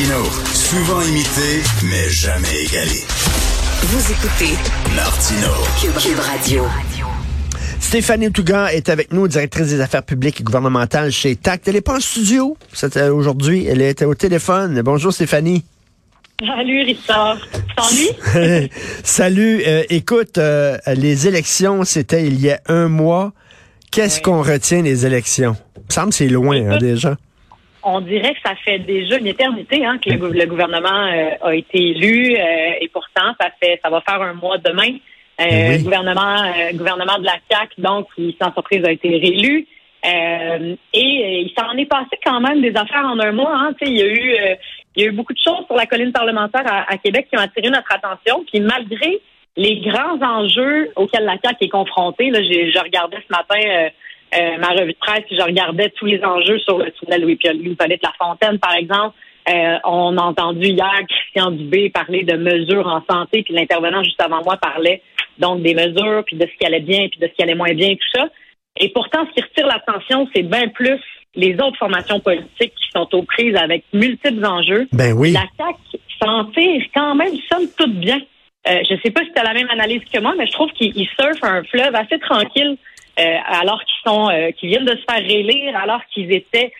Martino, souvent imité, mais jamais égalé. Vous écoutez Martino, Cube, Radio. Stéphanie Tougan est avec nous, directrice des affaires publiques et gouvernementales chez TACT. Elle n'est pas en studio c'était aujourd'hui, elle était au téléphone. Bonjour Stéphanie. Salut Richard. Salut. Salut. Euh, écoute, euh, les élections, c'était il y a un mois. Qu'est-ce qu'on retient des élections? Il me semble que c'est loin hein, déjà. On dirait que ça fait déjà une éternité hein, que le, gouvernement euh, a été élu et pourtant ça fait ça va faire un mois demain. Le gouvernement gouvernement de la CAC donc qui sans surprise a été réélu. et il s'en est passé quand même des affaires en un mois. Hein. Il y a eu il y a eu beaucoup de choses sur la colline parlementaire à, Québec qui ont attiré notre attention. Puis malgré les grands enjeux auxquels la CAQ est confrontée, là, je regardais ce matin euh, ma revue de presse, je regardais tous les enjeux sur le tunnel Louis-Paulette La Fontaine, par exemple. Euh, on a entendu hier Christian Dubé parler de mesures en santé, puis l'intervenant juste avant moi parlait donc des mesures, puis de ce qui allait bien, puis de ce qui allait moins bien, tout ça. Et pourtant, ce qui retire l'attention, c'est bien plus les autres formations politiques qui sont aux prises avec multiples enjeux. Ben oui. La CAQ s'en tire quand même, somme toute bien. Euh, je ne sais pas si tu as la même analyse que moi, mais je trouve qu'ils surfent un fleuve assez tranquille alors qu'ils sont euh, qu'ils viennent de se faire réélire, alors qu'ils étaient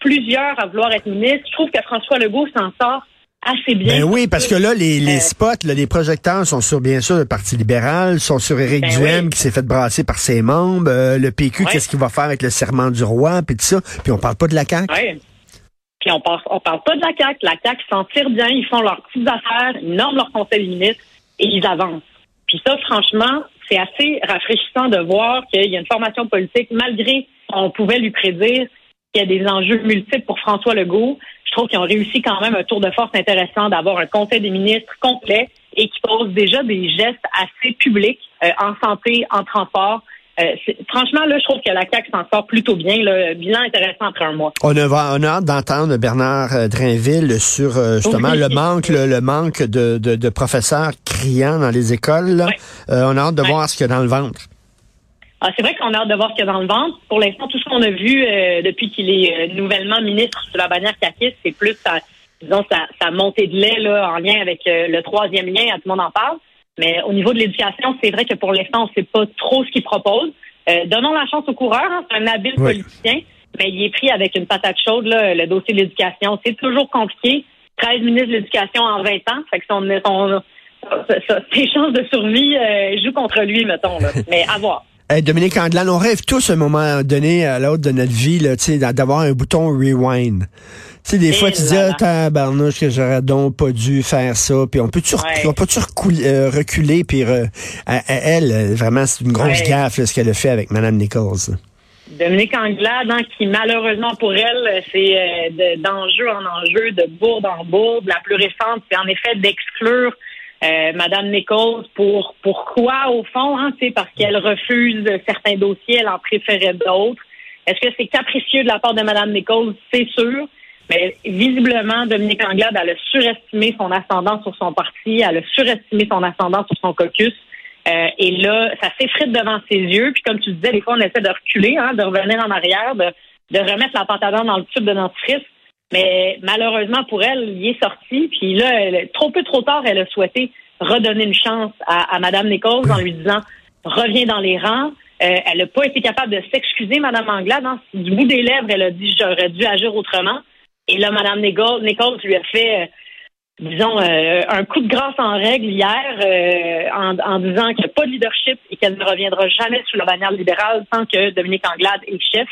plusieurs à vouloir être ministres. Je trouve que François Legault s'en sort assez bien. Ben oui, parce que là, les, les euh, spots, là, les projecteurs sont sur, bien sûr, le Parti libéral, sont sur Éric ben Duhem, qui s'est fait brasser par ses membres, euh, le PQ, qu'est-ce qu'il va faire avec le serment du roi, puis tout ça, puis on parle pas de la CAQ. Oui. Puis on parle, on parle pas de la CAQ. La CAQ s'en tire bien, ils font leurs petites affaires, ils nomment leur conseil ministre et ils avancent. Puis ça, franchement, c'est assez rafraîchissant de voir qu'il y a une formation politique, malgré on pouvait lui prédire qu'il y a des enjeux multiples pour François Legault je trouve qu'ils ont réussi quand même un tour de force intéressant d'avoir un conseil des ministres complet et qui pose déjà des gestes assez publics euh, en santé, en transport. Euh, franchement, là, je trouve que la CAQ s'en sort plutôt bien. Le bilan intéressant après un mois. On a, on a hâte d'entendre Bernard euh, Drainville sur justement le manque, le, manque de, de, professeurs criants dans les écoles. on a hâte de voir ce qu'il y a dans le ventre. Ah, c'est vrai qu'on a hâte de voir ce qu'il y a dans le ventre. Pour l'instant, tout ce qu'on a vu euh, depuis qu'il est euh, nouvellement ministre sous la bannière CACIS, c'est plus sa, disons, sa, montée de lait là, en lien avec euh, le troisième lien, tout le monde en parle. Mais au niveau de l'éducation, c'est vrai que pour l'instant, on ne sait pas trop ce qu'il propose. donnons la chance au coureur, hein, c'est un habile politicien, mais il est pris avec une patate chaude, là, le dossier de l'éducation. C'est toujours compliqué. 13 ministres de l'éducation en 20 ans, fait que son, son, ses chances de survie jouent contre lui, mettons. Là. Mais à voir. Dominique Anglade, on rêve tous à un moment donné à l'autre de notre vie d'avoir un bouton rewind. Tu sais, des fois, tu dis, ah, tabarnouche, que j'aurais donc pas dû faire ça. Puis on peut-tu on peut euh, reculer? Puis elle, vraiment, c'est une grosse gaffe ce qu'elle a fait avec Mme Nichols. Dominique Anglade, hein, qui malheureusement pour elle, c'est euh, d'enjeu en enjeu, de bourde en bourde. La plus récente, c'est en effet d'exclure euh, Madame Nichols pour pourquoi au fond, hein, parce qu'elle refuse certains dossiers, elle en préférait d'autres. Est-ce que c'est capricieux de la part de Madame Nichols? C'est sûr. Mais visiblement, Dominique Anglade, elle a surestimé son ascendant sur son parti, elle a surestimé son ascendant sur son caucus. Euh, et là, ça s'effrite devant ses yeux. Puis comme tu disais, des fois, on essaie de reculer, hein, de revenir en arrière, de, de remettre la pantalon dans le tube de dentifrice. Mais malheureusement pour elle, il est sorti. Puis là, trop peu trop tard, elle a souhaité redonner une chance à, à Mme Nichols en lui disant reviens dans les rangs. Euh, elle n'a pas été capable de s'excuser, Mme Anglade. Hein. Du bout des lèvres, elle a dit j'aurais dû agir autrement. Et là, Mme Nichols, Nichols lui a fait, euh, disons, euh, un coup de grâce en règle hier en, en, disant qu'il n'y a pas de leadership et qu'elle ne reviendra jamais sous la bannière libérale tant que Dominique Anglade est chef.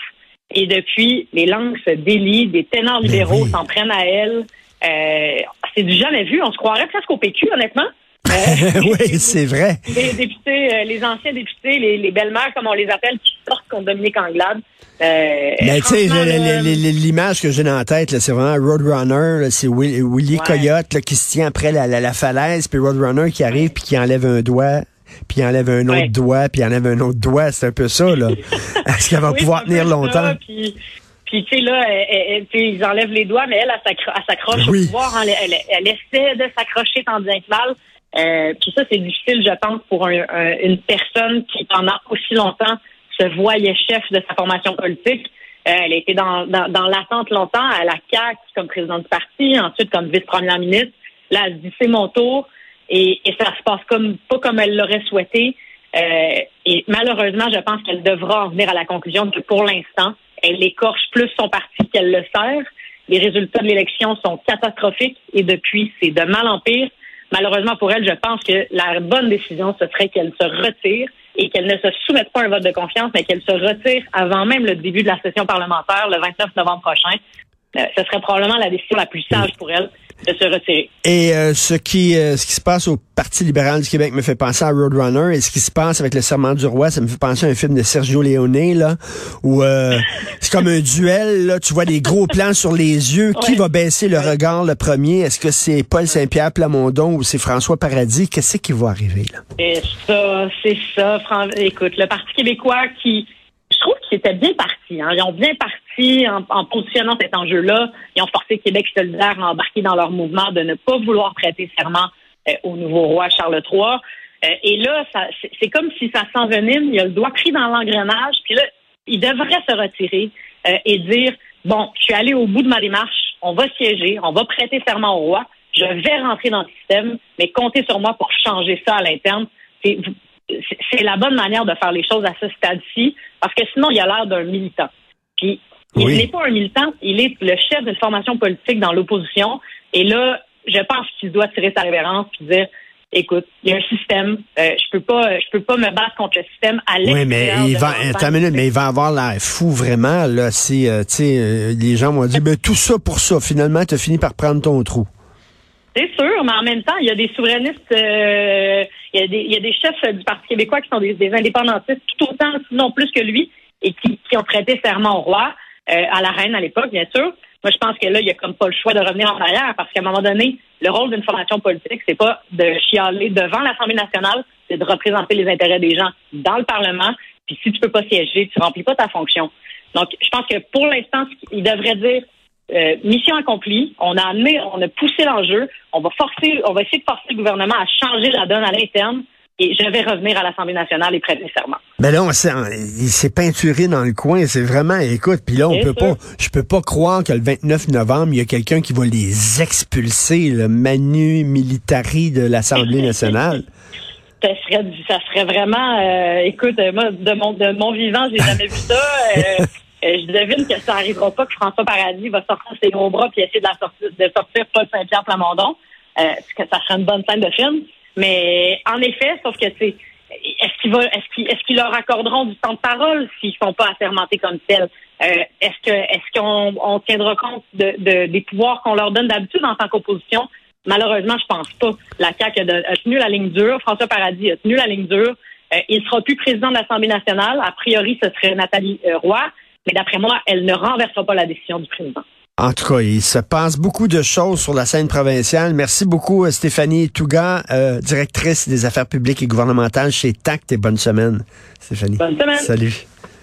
Et depuis, les langues se délient, des ténors libéraux s'en prennent à elle. Euh, c'est du jamais vu. On se croirait presque au PQ, honnêtement. Euh, oui, c'est vrai. Les députés, euh, les anciens députés, les, belles-mères, comme on les appelle, qui sortent contre Dominique Anglade. Mais tu sais, l'image que j'ai en tête, c'est vraiment Roadrunner, c'est Willy, Coyote qui se tient après la, la falaise, puis Roadrunner qui arrive puis qui enlève un doigt puis il enlève un autre doigt, puis il enlève un autre doigt. C'est un peu ça, là. Est-ce qu'elle va pouvoir tenir longtemps? puis... tu sais, là, ils enlèvent les doigts, mais elle, elle, s'accroche au pouvoir. Hein. elle, elle, essaie de s'accrocher tant bien que mal. Euh, puis ça, c'est difficile, je pense, pour une personne qui, pendant aussi longtemps, se voyait chef de sa formation politique. elle a été dans, dans, l'attente longtemps à la CAC comme présidente du parti, ensuite comme vice-première ministre. Là, elle se dit c'est mon tour et, et ça se passe comme pas comme elle l'aurait souhaité. Euh, et malheureusement, je pense qu'elle devra en venir à la conclusion que pour l'instant, elle écorche plus son parti qu'elle le sert. Les résultats de l'élection sont catastrophiques et depuis, c'est de mal en pire. Malheureusement pour elle, je pense que la bonne décision, ce serait qu'elle se retire et qu'elle ne se soumette pas à un vote de confiance, mais qu'elle se retire avant même le début de la session parlementaire le 29 novembre prochain. Euh, ce serait probablement la décision la plus sage pour elle de se retirer. Et euh, ce qui euh, ce qui se passe au Parti libéral du Québec me fait penser à Roadrunner et ce qui se passe avec le serment du roi, ça me fait penser à un film de Sergio Leone là où euh, c'est comme un duel là, tu vois des gros plans sur les yeux, qui va baisser le regard le premier? Est-ce que c'est Paul Saint-Pierre Plamondon ou c'est François Paradis? Qu'est-ce qui va arriver là? Et ça, c'est ça, écoute, le Parti québécois qui trouve qu'ils étaient bien partis. Hein. Ils ont bien parti en, positionnant cet enjeu-là. Ils ont forcé Québec solidaire à embarquer dans leur mouvement de ne pas vouloir prêter serment euh, au nouveau roi Charles III. Euh, et là, c'est comme si ça s'envenime. Il y a le doigt pris dans l'engrenage. Puis là, il devrait se retirer euh, et dire, bon, je suis allé au bout de ma démarche. On va siéger. On va prêter serment au roi. Je vais rentrer dans le système, mais comptez sur moi pour changer ça à l'interne c'est la bonne manière de faire les choses à ce stade-ci, parce que sinon, il a l'air d'un militant. Puis, il n'est pas un militant, il est le chef d'une formation politique dans l'opposition. Et là, je pense qu'il doit tirer sa révérence et dire écoute, il y a un système, euh, je peux pas je peux pas me battre contre le système à. Oui, mais il va attends minute, mais il va avoir l'air fou vraiment là si euh, tu sais euh, les gens vont dire ben tout ça pour ça, finalement tu as fini par prendre ton trou. C'est sûr, mais en même temps, il y a des souverainistes, il, y a des, chefs du Parti québécois qui sont des, indépendantistes tout autant, sinon plus que lui, et qui, qui ont prêté serment au roi, euh, à la reine à l'époque, bien sûr. Moi, je pense que là, il n'y a comme pas le choix de revenir en arrière, parce qu'à un moment donné, le rôle d'une formation politique, c'est pas de chialer devant l'Assemblée nationale, c'est de représenter les intérêts des gens dans le Parlement. Puis si tu peux pas siéger, tu remplis pas ta fonction. Donc, je pense que pour l'instant, il devrait dire euh, mission accomplie. On a amené, on a poussé l'enjeu. On va forcer, on va essayer de forcer le gouvernement à changer la donne à l'interne. Et je vais revenir à l'Assemblée nationale et prêter serment. Mais là, on il s'est peinturé dans le coin. C'est vraiment, écoute, puis là, on peut pas, je peux pas croire que le 29 novembre, il y a quelqu'un qui va les expulser, le manu militari de l'Assemblée nationale. ça serait, ça serait vraiment, euh, écoute, moi, de mon, de mon vivant, j'ai jamais vu ça. Euh, je devine que ça n'arrivera pas que François Paradis va sortir ses gros bras puis essayer de, la sortir, de Paul Saint-Pierre Plamondon. Euh, que ça serait une bonne scène de film. Mais en effet, sauf que c'est est-ce qu'ils est-ce qu'ils est-ce qu'ils leur accorderont du temps de parole s'ils sont pas assermentés comme tels? Euh, est-ce qu'on on tiendra compte de, des pouvoirs qu'on leur donne d'habitude en tant qu'opposition? Malheureusement, je pense pas. La CAQ a, tenu la ligne dure. François Paradis a tenu la ligne dure. Euh, il sera plus président de l'Assemblée nationale. A priori, ce serait Nathalie Roy. Mais d'après moi, elle ne renversera pas la décision du président. En tout cas, il se passe beaucoup de choses sur la scène provinciale. Merci beaucoup, euh, Stéphanie Touga, euh, directrice des affaires publiques et gouvernementales chez TACT et bonne semaine, Stéphanie. Bonne semaine. Salut.